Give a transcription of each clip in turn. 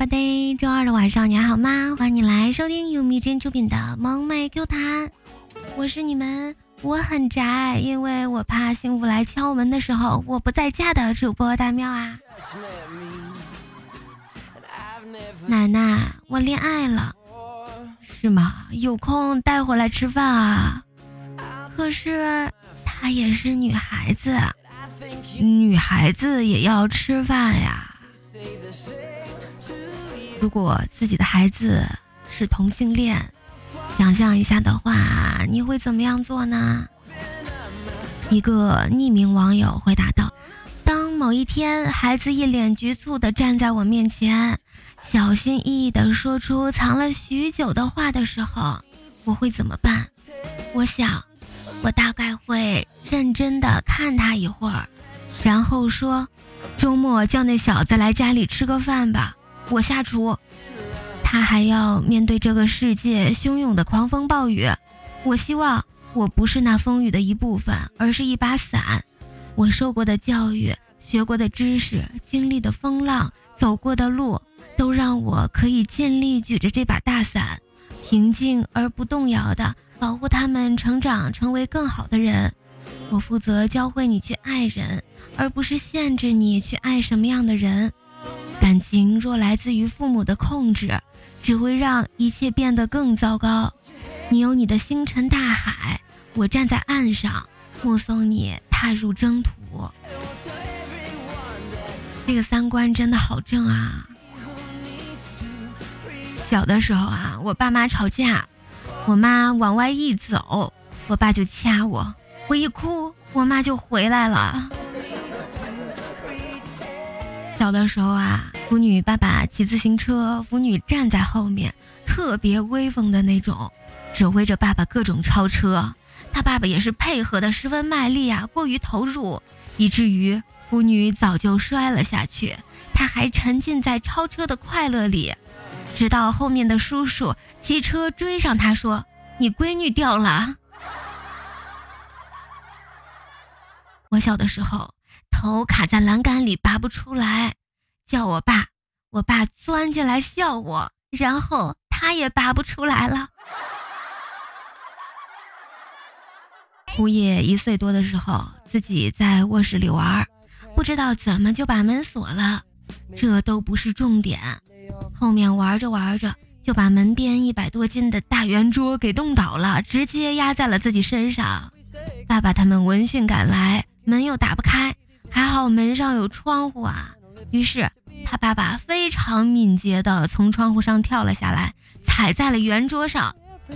吧嘚，周二的晚上你还好吗？欢迎你来收听由米真出品的萌妹 Q 弹，我是你们我很宅，因为我怕幸福来敲门的时候我不在家的主播大喵啊。奶奶，我恋爱了，是吗？有空带回来吃饭啊。可是她也是女孩子，女孩子也要吃饭呀。如果自己的孩子是同性恋，想象一下的话，你会怎么样做呢？一个匿名网友回答道：“当某一天孩子一脸局促地站在我面前，小心翼翼地说出藏了许久的话的时候，我会怎么办？我想，我大概会认真地看他一会儿，然后说：周末叫那小子来家里吃个饭吧。”我下厨，他还要面对这个世界汹涌的狂风暴雨。我希望我不是那风雨的一部分，而是一把伞。我受过的教育、学过的知识、经历的风浪、走过的路，都让我可以尽力举着这把大伞，平静而不动摇地保护他们成长，成为更好的人。我负责教会你去爱人，而不是限制你去爱什么样的人。感情若来自于父母的控制，只会让一切变得更糟糕。你有你的星辰大海，我站在岸上，目送你踏入征途。这个三观真的好正啊！小的时候啊，我爸妈吵架，我妈往外一走，我爸就掐我，我一哭，我妈就回来了。小的时候啊，腐女爸爸骑自行车，腐女站在后面，特别威风的那种，指挥着爸爸各种超车。他爸爸也是配合的十分卖力啊，过于投入，以至于腐女早就摔了下去。他还沉浸在超车的快乐里，直到后面的叔叔骑车追上他，说：“你闺女掉了。”我小的时候。头卡在栏杆里拔不出来，叫我爸，我爸钻进来笑我，然后他也拔不出来了。胡爷一岁多的时候，自己在卧室里玩，不知道怎么就把门锁了，这都不是重点。后面玩着玩着，就把门边一百多斤的大圆桌给冻倒了，直接压在了自己身上。爸爸他们闻讯赶来，门又打不开。还好门上有窗户啊，于是他爸爸非常敏捷地从窗户上跳了下来，踩在了圆桌上，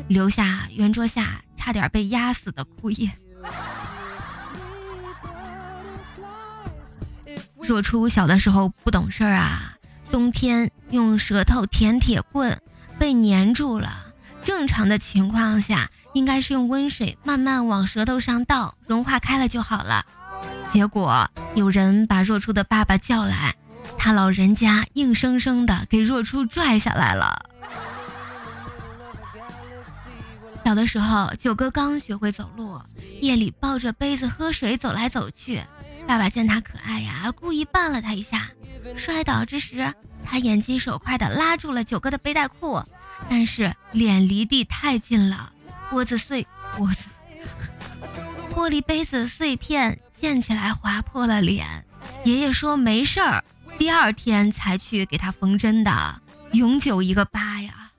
留下圆桌下差点被压死的枯叶。若初小的时候不懂事儿啊，冬天用舌头舔铁棍被粘住了，正常的情况下应该是用温水慢慢往舌头上倒，融化开了就好了。结果有人把若初的爸爸叫来，他老人家硬生生的给若初拽下来了。小的时候，九哥刚学会走路，夜里抱着杯子喝水走来走去。爸爸见他可爱呀，故意绊了他一下。摔倒之时，他眼疾手快的拉住了九哥的背带裤，但是脸离地太近了，玻子碎，玻子，玻璃杯子碎片。溅起来划破了脸，爷爷说没事儿，第二天才去给他缝针的，永久一个疤呀。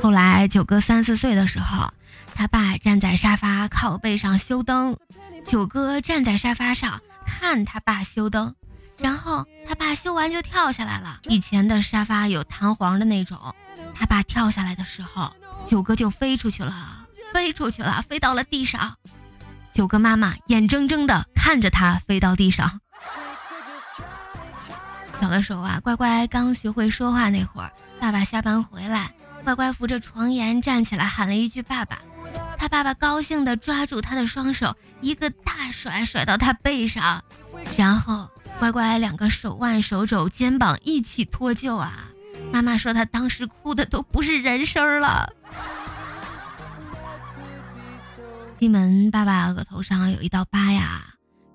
后来九哥三四岁的时候，他爸站在沙发靠背上修灯，九哥站在沙发上看他爸修灯，然后他爸修完就跳下来了。以前的沙发有弹簧的那种，他爸跳下来的时候，九哥就飞出去了。飞出去了，飞到了地上。九哥妈妈眼睁睁地看着他飞到地上。小的时候啊，乖乖刚学会说话那会儿，爸爸下班回来，乖乖扶着床沿站起来喊了一句“爸爸”，他爸爸高兴地抓住他的双手，一个大甩甩到他背上，然后乖乖两个手腕、手肘、肩膀一起脱臼啊！妈妈说他当时哭的都不是人声了。西门爸爸额头上有一道疤呀，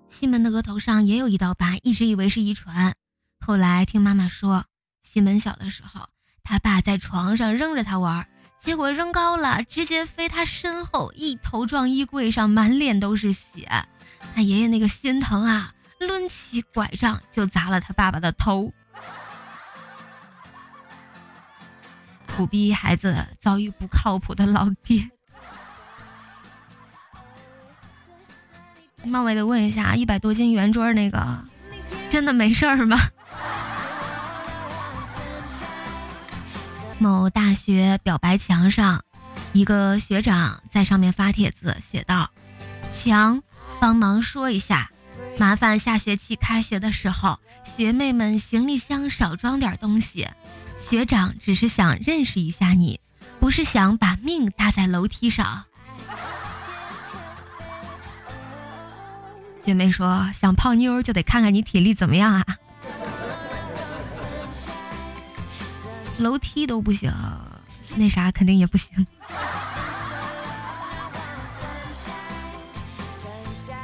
西门的额头上也有一道疤，一直以为是遗传，后来听妈妈说，西门小的时候，他爸在床上扔着他玩，结果扔高了，直接飞他身后，一头撞衣柜上，满脸都是血。他爷爷那个心疼啊，抡起拐杖就砸了他爸爸的头。苦逼孩子遭遇不靠谱的老爹。冒昧的问一下，一百多斤圆桌那个，真的没事儿吗？某大学表白墙上，一个学长在上面发帖子写道：“强，帮忙说一下，麻烦下学期开学的时候，学妹们行李箱少装点东西。学长只是想认识一下你，不是想把命搭在楼梯上。”姐妹说：“想泡妞就得看看你体力怎么样啊，楼梯都不行，那啥肯定也不行。”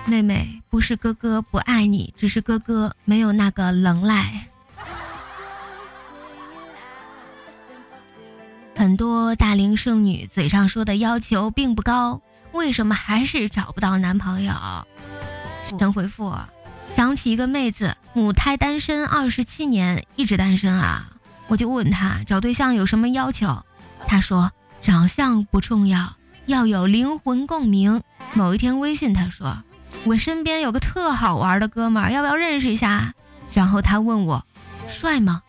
妹妹不是哥哥不爱你，只是哥哥没有那个能耐。很多大龄剩女嘴上说的要求并不高，为什么还是找不到男朋友？神回复，想起一个妹子，母胎单身二十七年，一直单身啊。我就问她找对象有什么要求，她说长相不重要，要有灵魂共鸣。某一天微信她说，我身边有个特好玩的哥们儿，要不要认识一下？然后她问我，帅吗？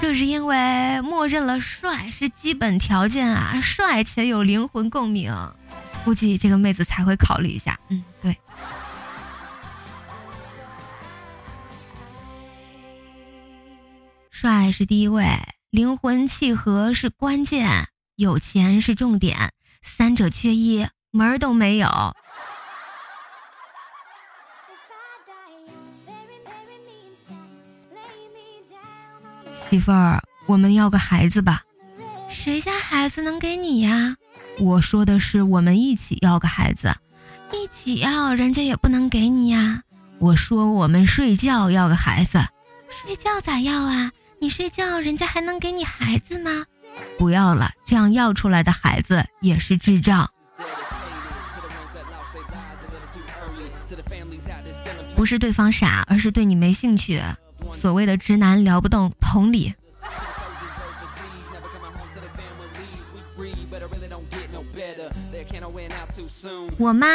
这是因为默认了帅是基本条件啊，帅且有灵魂共鸣。估计这个妹子才会考虑一下，嗯，对。帅是第一位，灵魂契合是关键，有钱是重点，三者缺一门儿都没有。媳妇儿，我们要个孩子吧？谁家孩子能给你呀？我说的是我们一起要个孩子，一起要人家也不能给你呀。我说我们睡觉要个孩子，睡觉咋要啊？你睡觉人家还能给你孩子吗？不要了，这样要出来的孩子也是智障。不是对方傻，而是对你没兴趣。所谓的直男聊不动，同理。我妈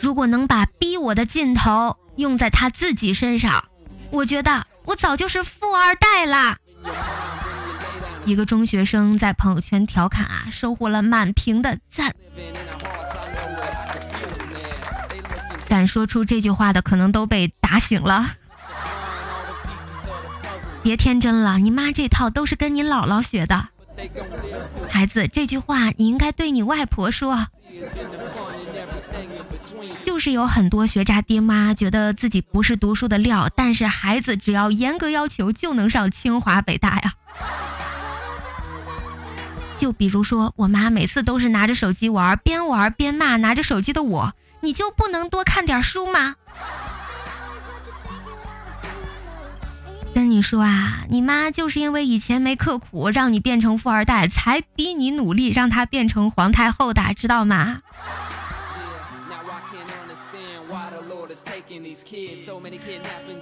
如果能把逼我的劲头用在她自己身上，我觉得我早就是富二代啦。一个中学生在朋友圈调侃啊，收获了满屏的赞。敢说出这句话的，可能都被打醒了。别天真了，你妈这套都是跟你姥姥学的。孩子，这句话你应该对你外婆说。就是有很多学渣爹妈觉得自己不是读书的料，但是孩子只要严格要求就能上清华北大呀。就比如说，我妈每次都是拿着手机玩，边玩边骂拿着手机的我，你就不能多看点书吗？跟你说啊，你妈就是因为以前没刻苦，让你变成富二代，才逼你努力，让她变成皇太后的，知道吗？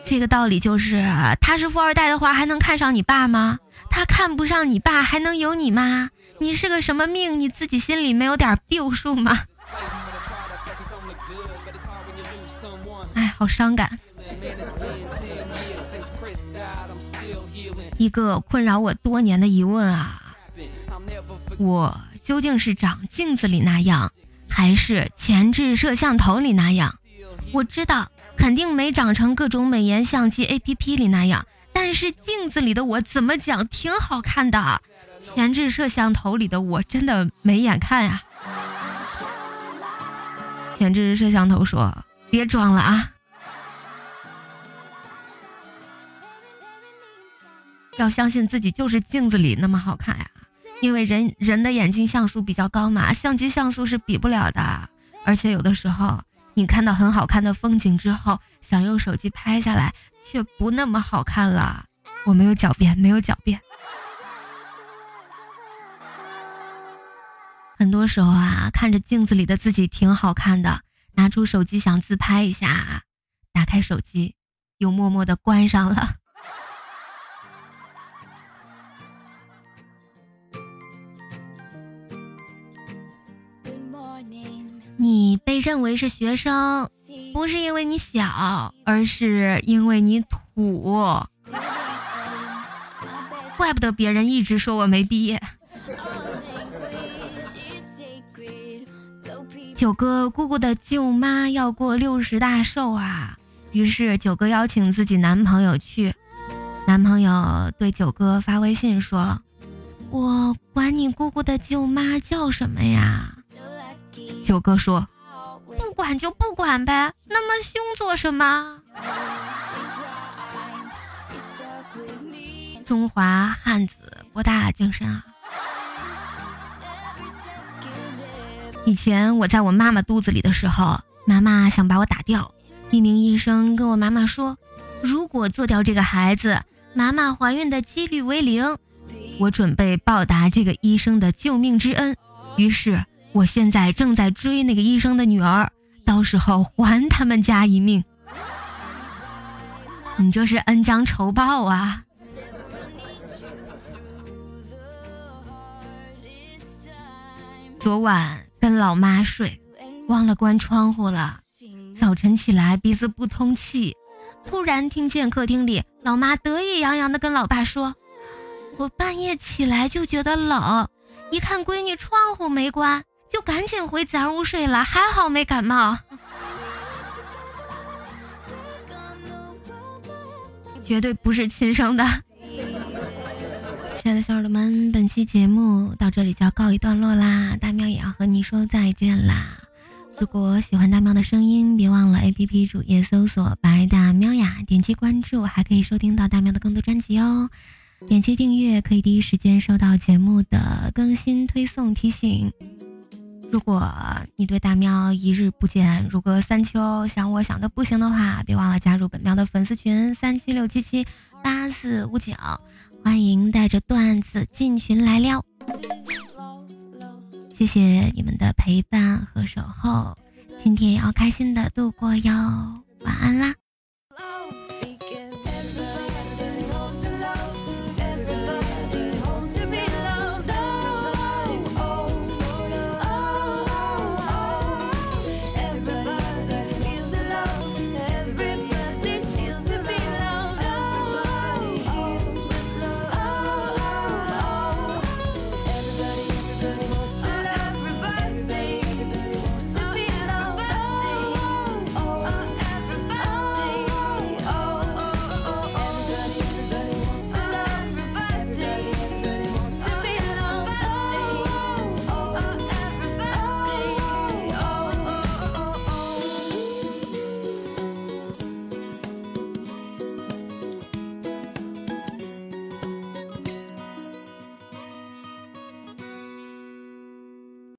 这个道理就是，他是富二代的话，还能看上你爸吗？他看不上你爸，还能有你吗？你是个什么命？你自己心里没有点病数吗？哎，好伤感。一个困扰我多年的疑问啊，我究竟是长镜子里那样，还是前置摄像头里那样？我知道肯定没长成各种美颜相机 APP 里那样，但是镜子里的我怎么讲挺好看的，前置摄像头里的我真的没眼看呀。前置摄像头说：“别装了啊。”要相信自己就是镜子里那么好看呀，因为人人的眼睛像素比较高嘛，相机像素是比不了的。而且有的时候你看到很好看的风景之后，想用手机拍下来，却不那么好看了。我没有狡辩，没有狡辩。很多时候啊，看着镜子里的自己挺好看的，拿出手机想自拍一下，打开手机，又默默的关上了。你被认为是学生，不是因为你小，而是因为你土。怪不得别人一直说我没毕业。九哥姑姑的舅妈要过六十大寿啊，于是九哥邀请自己男朋友去。男朋友对九哥发微信说：“我管你姑姑的舅妈叫什么呀？”九哥说：“不管就不管呗，那么凶做什么？”中华汉子博大精深啊！以前我在我妈妈肚子里的时候，妈妈想把我打掉。一名医生跟我妈妈说：“如果做掉这个孩子，妈妈怀孕的几率为零。”我准备报答这个医生的救命之恩，于是我现在正在追那个医生的女儿，到时候还他们家一命。你这是恩将仇报啊！昨晚跟老妈睡，忘了关窗户了。早晨起来鼻子不通气，突然听见客厅里老妈得意洋洋的跟老爸说：“我半夜起来就觉得冷，一看闺女窗户没关，就赶紧回咱屋睡了，还好没感冒。”绝对不是亲生的。亲爱的小耳朵们，本期节目到这里就要告一段落啦，大喵也要和你说再见啦。如果喜欢大喵的声音，别忘了 APP 主页搜索“白大喵呀”，点击关注，还可以收听到大喵的更多专辑哦。点击订阅可以第一时间收到节目的更新推送提醒。如果你对大喵一日不见如隔三秋，想我想的不行的话，别忘了加入本喵的粉丝群三七六七七八四五九。欢迎带着段子进群来撩，谢谢你们的陪伴和守候，今天也要开心的度过哟，晚安啦。